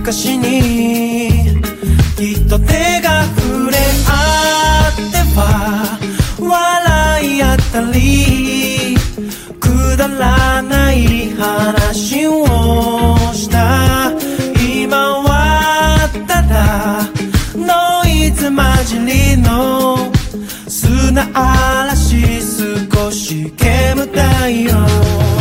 昔にきっと手が触れ合っては笑い合ったりくだらない話をした。今はただノイズ混じりの砂嵐少し煙たいよ。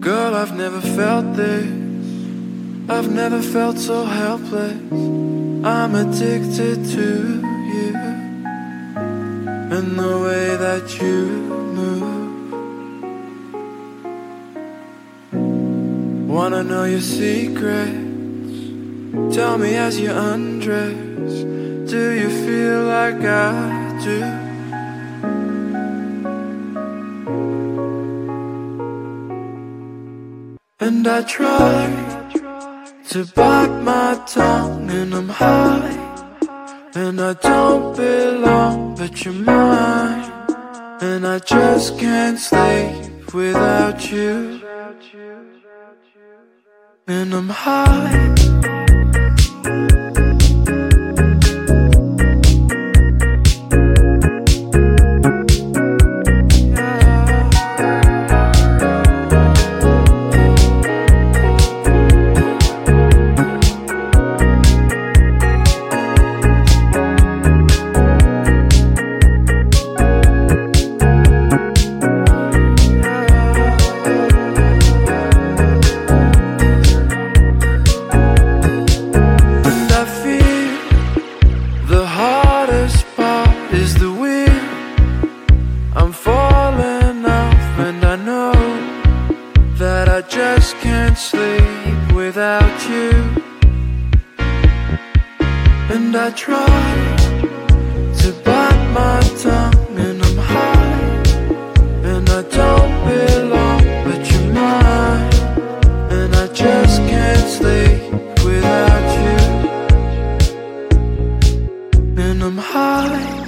Girl, I've never felt this. I've never felt so helpless. I'm addicted to you and the way that you move. Wanna know your secrets? Tell me as you undress. Do you feel like I do? And I try to bite my tongue and I'm high. And I don't belong but you're mine. And I just can't sleep without you. And I'm high. heart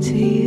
empty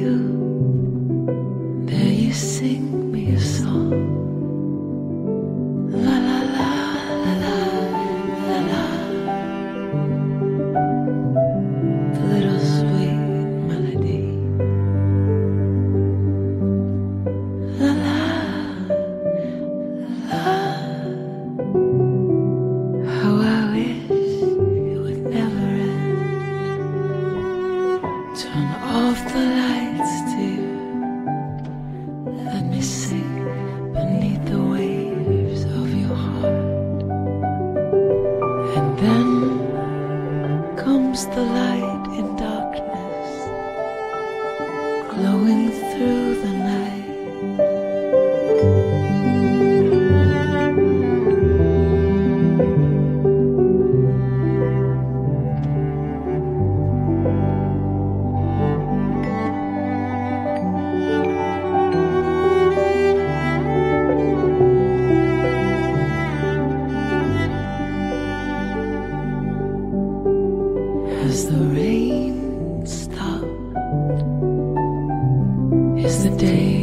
the light. As the rain stopped? Is the day